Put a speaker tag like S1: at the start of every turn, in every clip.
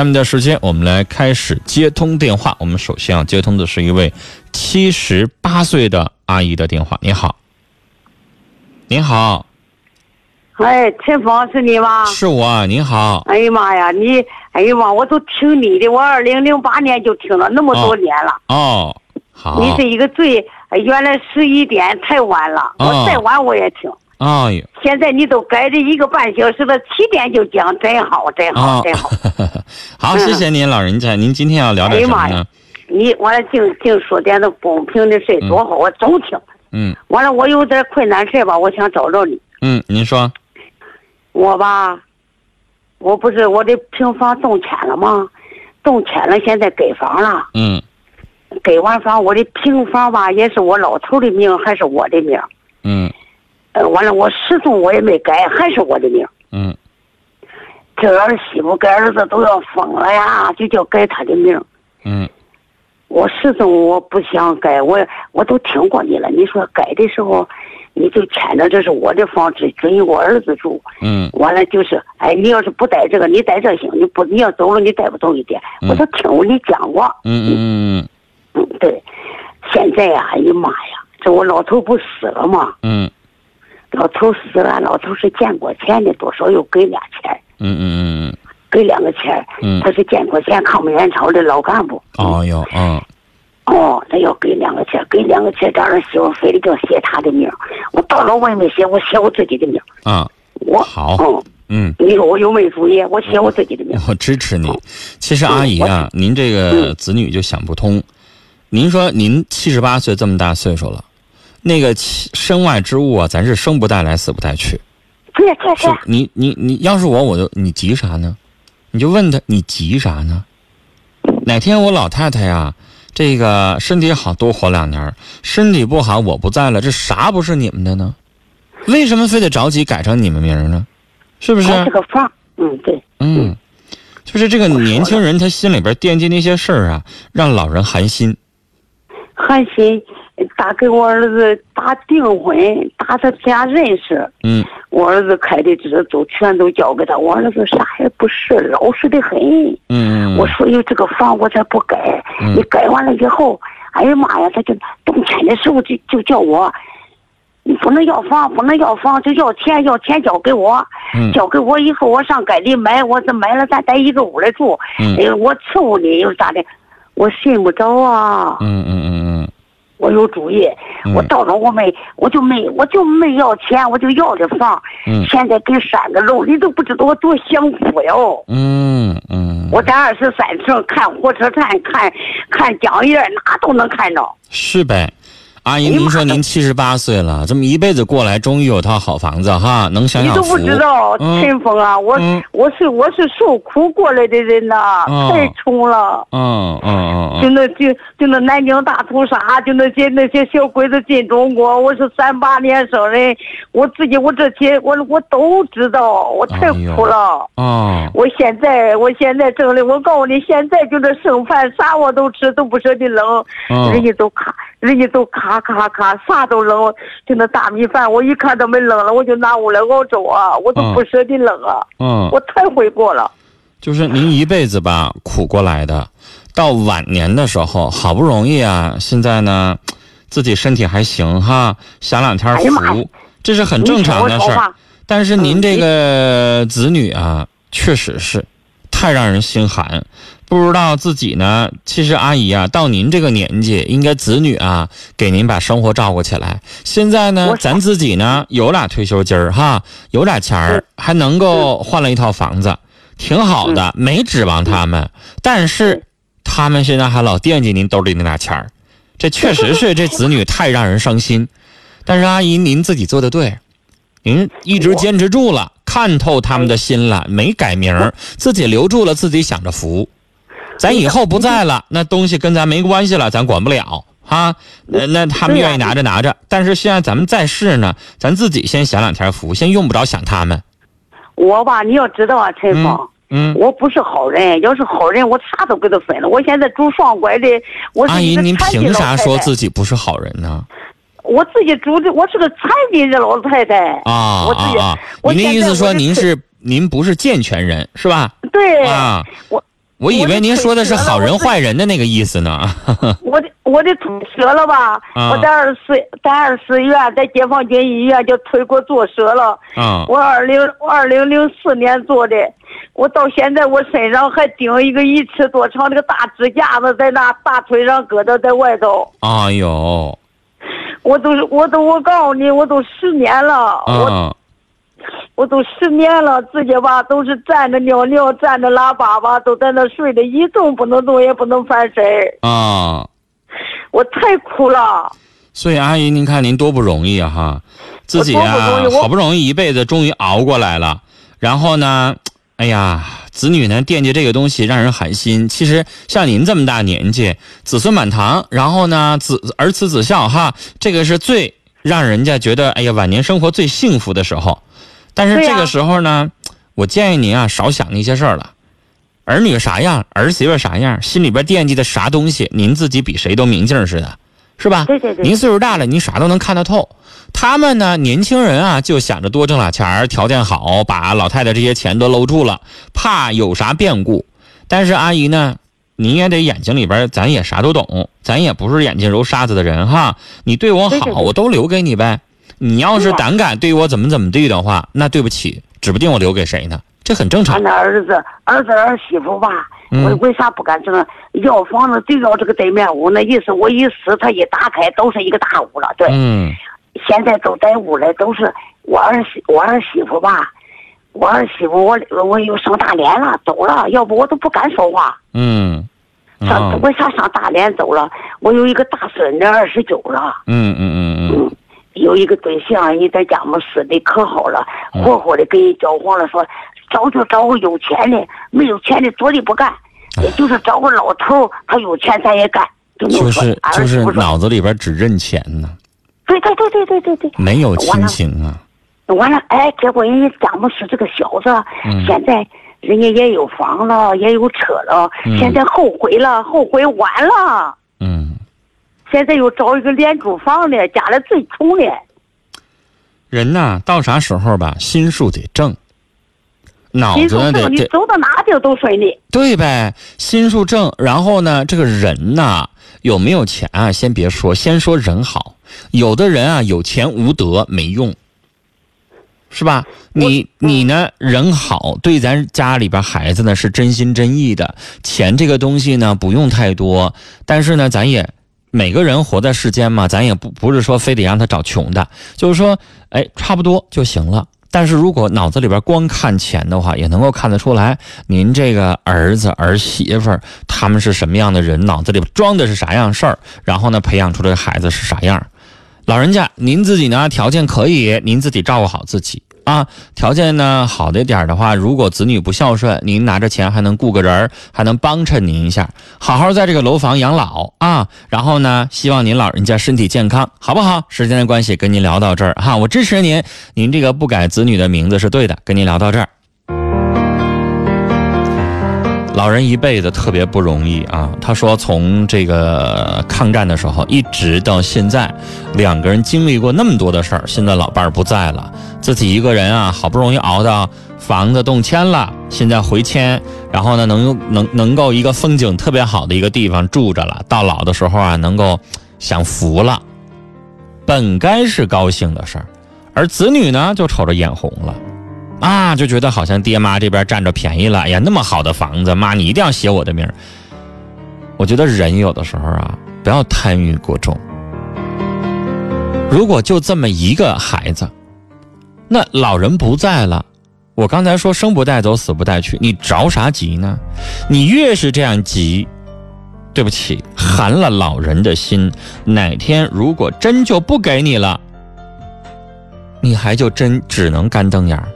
S1: 下面的时间，我们来开始接通电话。我们首先要接通的是一位七十八岁的阿姨的电话。你好，您好，
S2: 哎，陈峰是你吗？
S1: 是我。啊您好，
S2: 哎呀妈呀，你，哎呀妈，我都听你的，我二零零八年就听了那么多年了。
S1: 哦，好，
S2: 你是一个最，哎原来十一点太晚了，
S1: 哦
S2: 我再晚我也听。
S1: 哎呦，
S2: 现在你都改这一个半小时了，七点就讲，真好，真好，
S1: 哦
S2: 真好。
S1: 好，谢谢您，老人家。您今天要聊
S2: 哎呀妈呀
S1: 点什么呢？，
S2: 你完了净净说点那公平的事多好，我总听。
S1: 嗯
S2: 完了，我有点困难事吧，我想找找你。
S1: 嗯，您说，
S2: 我吧，我不是我的平房动迁了吗？动迁了，现在改房了。
S1: 嗯
S2: 改完房，我的平房吧，也是我老头的名，还是我的名。
S1: 嗯
S2: 呃，完了，我始终我也没改，还是我的名。
S1: 嗯
S2: 这儿媳妇跟儿子都要疯了呀，就叫改他的名。
S1: 嗯
S2: 我始终我不想改，我我都听过你了。你说改的时候，你就签着这是我的房，只准我儿子住。
S1: 嗯
S2: 完了就是，哎，你要是不带这个，你带这行，你不你要走了，你带不走一点。
S1: 嗯
S2: 我都听过你讲过。
S1: 嗯嗯嗯
S2: 嗯，对。现在呀、哎呀妈呀，这我老头不死了吗？
S1: 嗯
S2: 老头死了，老头是建国前的，多少又给俩钱，
S1: 嗯嗯嗯
S2: 给两个钱。
S1: 嗯
S2: 他是建国前抗美援朝的老干部。
S1: 嗯，哦哟，嗯
S2: 哦，他要给两个钱，给两个钱，这儿媳妇非得叫写他的名儿我到了我也没写，我写我自己的名儿
S1: 啊，
S2: 我
S1: 好
S2: 嗯，
S1: 嗯。
S2: 你说我有没主意？我写我自己的名儿
S1: 我支持你。其实阿姨啊，您这个子女就想不通。您说您七十八岁这么大岁数了，那个身外之物啊，咱是生不带来，死不带去。
S2: 对对
S1: 是
S2: 对，
S1: 你你你要是我，我就你急啥呢？你就问他，你急啥呢？哪天我老太太呀，这个身体好多活两年，身体不好我不在了，这啥不是你们的呢？为什么非得着急改成你们名呢？是不是？
S2: 这个房，嗯对，
S1: 嗯，就是这个年轻人，他心里边惦记那些事儿啊，让老人寒心。
S2: 寒心打给我儿子打订婚，打他家认识。
S1: 嗯。
S2: 我儿子开的支都全都交给他，我儿子啥也不是，老实的很。
S1: 嗯
S2: 我说有这个房我才不改，
S1: 嗯。
S2: 你改完了以后，哎呀妈呀，他就动迁的时候就就叫我，你不能要房，不能要房，就要钱，要钱交给我，
S1: 嗯。
S2: 交给我以后我上街里买，我这买了咱在一个屋里住，
S1: 嗯。
S2: 哎，我伺候你又咋的，我信不着啊。
S1: 嗯嗯嗯
S2: 我有主意，
S1: 嗯
S2: 我到了我没，我就没，我就没要钱，我就要的房。
S1: 嗯
S2: 现在给三个楼，你都不知道我多享福哟。
S1: 嗯嗯，
S2: 我在二十三层看火车站，看看江沿，哪都能看着。
S1: 是呗。阿姨，您说您七十八岁了，这么一辈子过来，终于有套好房子哈，能享享福。
S2: 你都不知道，
S1: 嗯
S2: 陈峰啊，我、
S1: 嗯
S2: 我是我是受苦过来的人呐、
S1: 哦
S2: 太穷了。
S1: 嗯嗯嗯
S2: 就那就就那南京大屠杀，就那些那些小鬼子进中国，我是三八年生人，我自己我这些我我都知道，我太苦了。
S1: 嗯哦
S2: 我现在我现在挣的，我告诉你，现在就这剩饭啥我都吃，都不舍得扔，
S1: 嗯
S2: 人家都咔，人家都咔咔咔，啥都扔，就那大米饭，我一看都没扔了，我就拿屋来熬粥啊，我都不舍得扔啊，
S1: 嗯，
S2: 我太悔过了。
S1: 就是您一辈子吧苦过来的，到晚年的时候，好不容易啊，现在呢，自己身体还行哈，享两天福，这是很正常的事但是您
S2: 嗯
S1: 这个子女啊，确实是太让人心寒。不知道自己呢，其实阿姨啊，到您这个年纪，应该子女啊给您把生活照顾起来。现在呢，咱自己呢有俩退休金儿哈，有俩钱儿，还能够换了一套房子，挺好的，没指望他们。但是他们现在还老惦记您兜里那俩钱儿，这确实是这子女太让人伤心。但是阿姨，您自己做的对，您一直坚持住了，看透他们的心了，没改名儿，自己留住了，自己享着福。咱以后不在了，那东西跟咱没关系了，咱管不了哈。那那他们愿意拿着拿着，但是现在咱们在世呢，咱自己先享两天福，先用不着想他们。
S2: 我吧，你要知道啊，陈芳。
S1: 嗯，
S2: 我不是好人，要是好人，我啥都给他分了。我现在住双拐的，我是
S1: 阿姨，您凭啥说自己不是好人呢？
S2: 我自己住的，我是个残疾的老太太。
S1: 啊
S2: 我自己
S1: 啊您的意思说您是您不是健全人是吧？
S2: 对，
S1: 啊，
S2: 我
S1: 我以为您说的是好人坏人的那个意思呢。
S2: 我的我的腿折了吧？我在二四在二四医院，在解放军医院就腿给我做折了。
S1: 啊。
S2: 我二零二零零四年做的，我到现在我身上还顶一个一尺多长那个大支架子，在那大腿上搁着，在外头。
S1: 哎呦！
S2: 我都是我都我告诉你，我都十年了。
S1: 我。
S2: 我都失眠了，自己吧都是站着尿尿，站着拉粑粑，都在那睡着，一动不能动，也不能翻身
S1: 啊，
S2: 我太苦了。
S1: 所以阿姨，您看您多不容易啊哈，自己啊好不容易一辈子终于熬过来了，然后呢，哎呀，子女呢惦记这个东西让人寒心。其实像您这么大年纪，子孙满堂，然后呢子儿慈子孝哈，这个是最让人家觉得哎呀晚年生活最幸福的时候。但是这个时候呢，我建议您啊少想那些事儿了。儿女啥样，儿媳妇啥样，心里边惦记的啥东西，您自己比谁都明镜似的，是吧？
S2: 对对对。
S1: 您岁数大了，您啥都能看得透。他们呢，年轻人啊，就想着多挣俩钱儿，条件好，把老太太这些钱都搂住了，怕有啥变故。但是阿姨呢，你也得眼睛里边，咱也啥都懂，咱也不是眼睛揉沙子的人哈。你对我好，我都留给你呗。你要是胆敢对我怎么怎么地的话，那对不起，指不定我留给谁呢，这很正常。
S2: 俺那儿子、儿子、儿媳妇吧，为为啥不敢整？要房子就要这个对面屋，那意思我一撕，他一打开都是一个大屋了。对，
S1: 嗯，
S2: 现在都在屋里，都是我儿媳，我儿媳妇吧，我儿媳妇，我我又上大连了，走了，要不我都不敢说话。
S1: 嗯，
S2: 上为啥上大连走了？我有一个大孙子，二十九了。
S1: 嗯嗯嗯嗯。
S2: 有一个对象，你在家么死的可好了，活活的给人交黄了。说找就找个有钱的，没有钱的坐地不干。也就是找个老头，他有钱咱也干。
S1: 就是就是脑子里边只认钱呢。
S2: 对对对对对对对。
S1: 没有亲情啊。
S2: 完了，哎，结果人家家么是这个小子，现在人家也有房了，也有车了，现在后悔了，后悔晚了。
S1: 嗯。
S2: 现在又找一个廉租房的，家里最穷的。
S1: 人呐，到啥时候吧，心术得正，脑子得
S2: 你走到哪地都顺利。
S1: 对呗，心术正，然后呢，这个人呐，有没有钱啊？先别说，先说人好。有的人啊，有钱无德没用，是吧？你你呢，人好，对咱家里边孩子呢是真心真意的。钱这个东西呢，不用太多，但是呢，咱也。每个人活在世间嘛，咱也不不是说非得让他找穷的，就是说，哎，差不多就行了。但是如果脑子里边光看钱的话，也能够看得出来，您这个儿子儿媳妇他们是什么样的人，脑子里边装的是啥样事儿，然后呢，培养出来的孩子是啥样。老人家，您自己呢条件可以，您自己照顾好自己。啊，条件呢好的点的话，如果子女不孝顺，您拿着钱还能雇个人还能帮衬您一下，好好在这个楼房养老啊。然后呢，希望您老人家身体健康，好不好？时间的关系，跟您聊到这儿哈，我支持您，您这个不改子女的名字是对的，跟您聊到这儿。老人一辈子特别不容易啊！他说，从这个抗战的时候一直到现在，两个人经历过那么多的事儿。现在老伴儿不在了，自己一个人啊，好不容易熬到房子动迁了，现在回迁，然后呢，能能能够一个风景特别好的一个地方住着了。到老的时候啊，能够享福了，本该是高兴的事儿，而子女呢，就瞅着眼红了。啊，就觉得好像爹妈这边占着便宜了。哎呀，那么好的房子，妈你一定要写我的名我觉得人有的时候啊，不要贪欲过重。如果就这么一个孩子，那老人不在了，我刚才说生不带走，死不带去，你着啥急呢？你越是这样急，对不起，寒了老人的心。哪天如果真就不给你了，你还就真只能干瞪眼儿。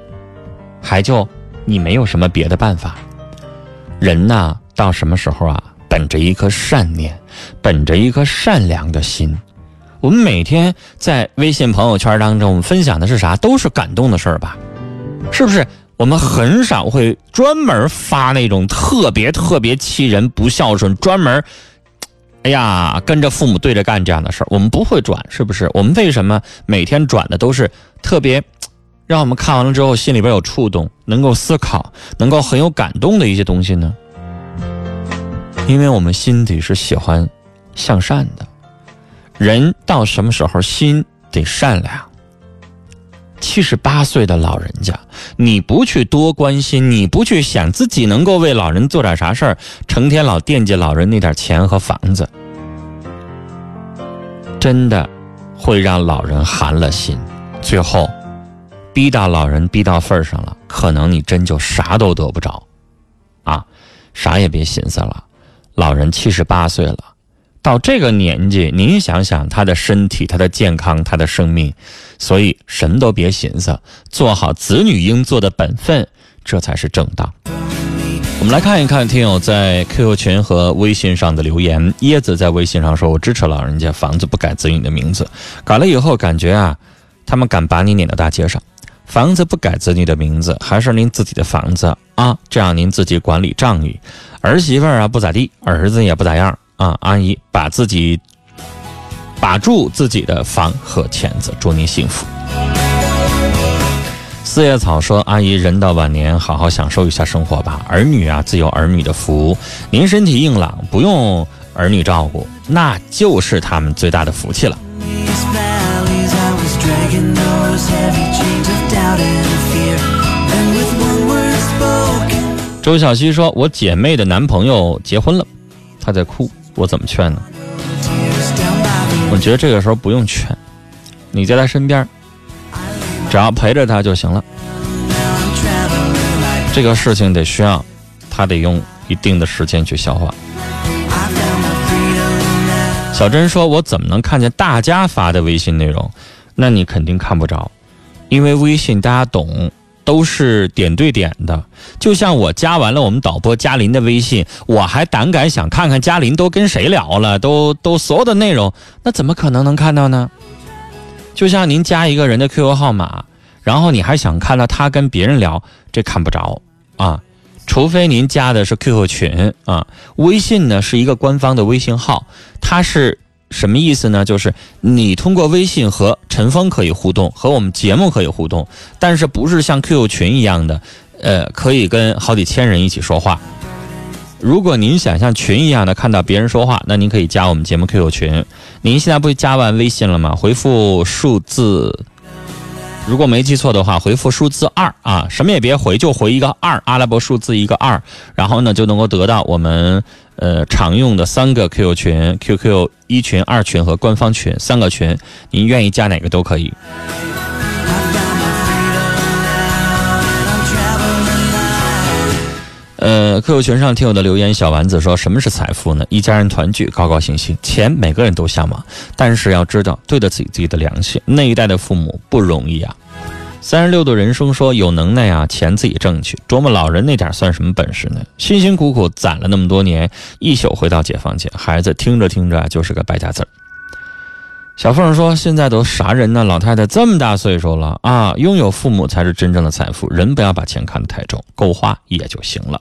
S1: 还就你没有什么别的办法，人呐，到什么时候啊？本着一颗善念，本着一颗善良的心，我们每天在微信朋友圈当中，我们分享的是啥？都是感动的事儿吧？是不是？我们很少会专门发那种特别特别气人、不孝顺、专门，哎呀，跟着父母对着干这样的事儿，我们不会转，是不是？我们为什么每天转的都是特别？让我们看完了之后，心里边有触动，能够思考，能够很有感动的一些东西呢。因为我们心底是喜欢向善的。人到什么时候心得善良？七十八岁的老人家，你不去多关心，你不去想自己能够为老人做点啥事儿，成天老惦记老人那点钱和房子，真的会让老人寒了心。最后，逼到老人逼到份上了，可能你真就啥都得不着，啊，啥也别寻思了。老人七十八岁了。到这个年纪，您想想他的身体、他的健康、他的生命，所以什么都别寻思，做好子女应做的本分，这才是正道。我们来看一看听友在 QQ 群和微信上的留言。椰子在微信上说：“我支持老人家房子不改子女的名字，改了以后感觉啊，他们敢把你撵到大街上。房子不改子女的名字，还是您自己的房子啊，这样您自己管理账义。儿媳妇啊不咋地，儿子也不咋样。”啊，阿姨，把自己把住自己的房和钱子，祝您幸福。四叶草说：“阿姨，人到晚年，好好享受一下生活吧。儿女啊，自有儿女的福。您身体硬朗，不用儿女照顾，那就是他们最大的福气了。”周小西说：“我姐妹的男朋友结婚了，她在哭。”我怎么劝呢？我觉得这个时候不用劝，你在他身边，只要陪着他就行了。这个事情得需要他得用一定的时间去消化。小珍说：“我怎么能看见大家发的微信内容？那你肯定看不着，因为微信大家懂。”都是点对点的，就像我加完了我们导播嘉林的微信，我还胆敢想看看嘉林都跟谁聊了，都都所有的内容，那怎么可能能看到呢？就像您加一个人的 QQ 号码，然后你还想看到他跟别人聊，这看不着啊，除非您加的是 QQ 群啊，微信呢是一个官方的微信号，它是。什么意思呢？就是你通过微信和陈峰可以互动，和我们节目可以互动，但是不是像 QQ 群一样的，呃，可以跟好几千人一起说话。如果您想像群一样的看到别人说话，那您可以加我们节目 QQ 群。您现在不是加完微信了吗？回复数字。如果没记错的话，回复数字二啊，什么也别回，就回一个二，阿拉伯数字一个二，然后呢就能够得到我们呃常用的三个 QQ 群，QQ 一群、二群和官方群三个群，您愿意加哪个都可以。呃，QQ 群上听友的留言，小丸子说：“什么是财富呢？一家人团聚，高高兴兴。钱每个人都向往，但是要知道对得起自己的良心。那一代的父母不容易啊。”三十六度人生说：“有能耐啊，钱自己挣去，琢磨老人那点算什么本事呢？辛辛苦苦攒了那么多年，一宿回到解放前，孩子听着听着就是个败家子儿。”小凤说：“现在都啥人呢？老太太这么大岁数了啊，拥有父母才是真正的财富。人不要把钱看得太重，够花也就行了。”